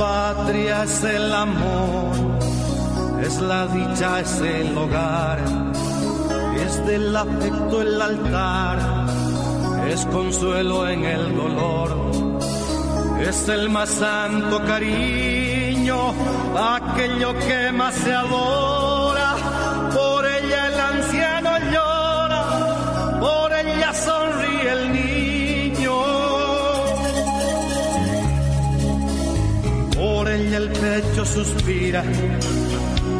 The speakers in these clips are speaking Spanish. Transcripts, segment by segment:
vida es el amor, es la dicha, es el hogar, es del afecto el altar, es consuelo en el dolor, es el más santo cariño, aquello que más se adora, pecho suspira,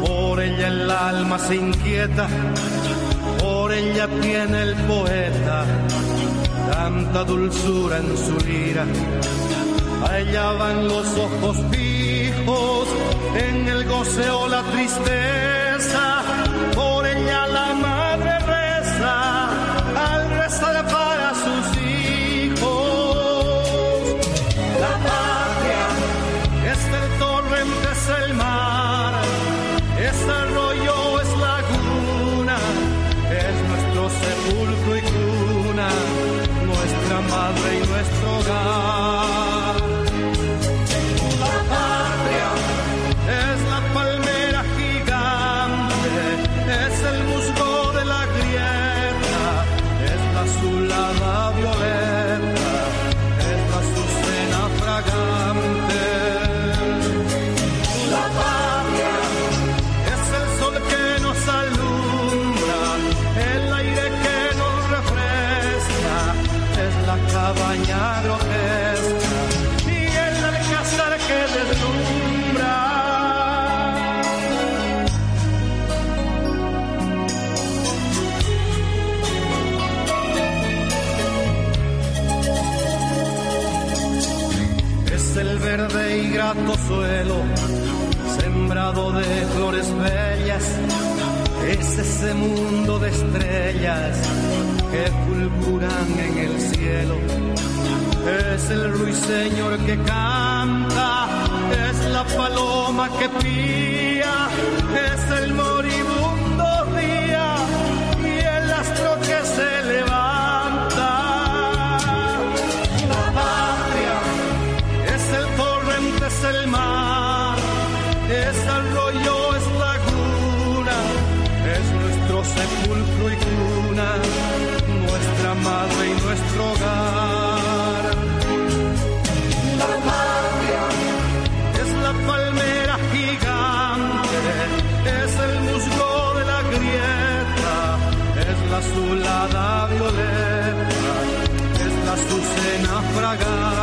por ella el alma se inquieta, por ella tiene el poeta tanta dulzura en su lira. A ella van los ojos fijos, en el goce o la tristeza, fragante. Grato suelo, sembrado de flores bellas. Es ese mundo de estrellas que fulguran en el cielo. Es el ruiseñor que canta, es la paloma que pía, es el moribundo es arroyo, es laguna, es nuestro sepulcro y cuna, nuestra madre y nuestro hogar. La patria es la palmera gigante, es el musgo de la grieta, es la azulada violeta, es la azucena fragante.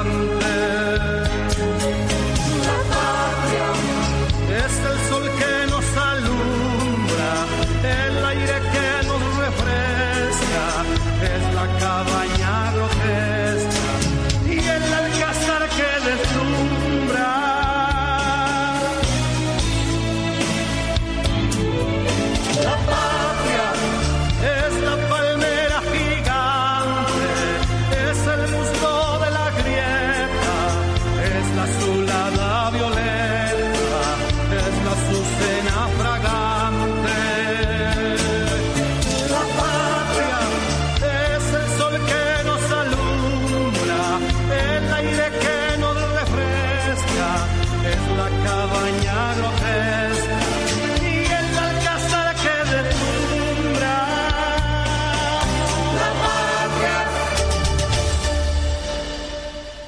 aire que nos refresca, es la cabaña grotesca.